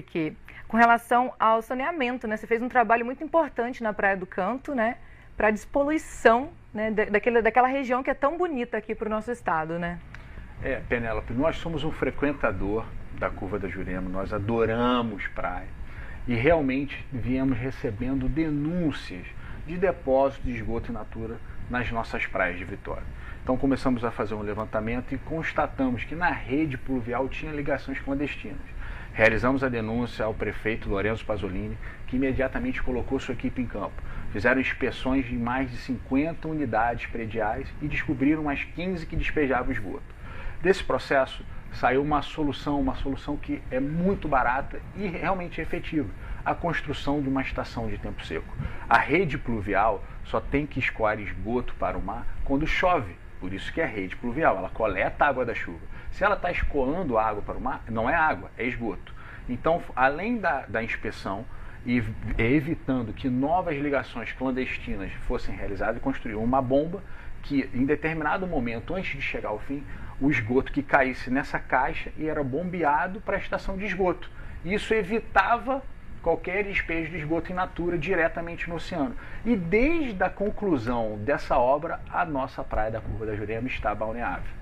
Piquet, com relação ao saneamento, né? Você fez um trabalho muito importante na Praia do Canto, né? Para a despoluição né? daquela, daquela região que é tão bonita aqui para o nosso estado, né? É, Penélope, nós somos um frequentador da Curva da Jurema, nós adoramos praia e realmente viemos recebendo denúncias de depósito de esgoto in natura nas nossas praias de Vitória. Então começamos a fazer um levantamento e constatamos que na rede pluvial tinha ligações clandestinas. Realizamos a denúncia ao prefeito Lorenzo Pasolini, que imediatamente colocou sua equipe em campo. Fizeram inspeções de mais de 50 unidades prediais e descobriram mais 15 que despejavam esgoto. Desse processo saiu uma solução, uma solução que é muito barata e realmente efetiva, a construção de uma estação de tempo seco. A rede pluvial só tem que escoar esgoto para o mar quando chove, por isso que é rede pluvial, ela coleta a água da chuva. Se ela está escoando água para o mar, não é água, é esgoto. Então, além da, da inspeção e evitando que novas ligações clandestinas fossem realizadas, construiu uma bomba que, em determinado momento, antes de chegar ao fim, o esgoto que caísse nessa caixa e era bombeado para a estação de esgoto. Isso evitava qualquer despejo de esgoto in natura diretamente no oceano. E desde a conclusão dessa obra, a nossa praia da Curva da Jurema está balneável.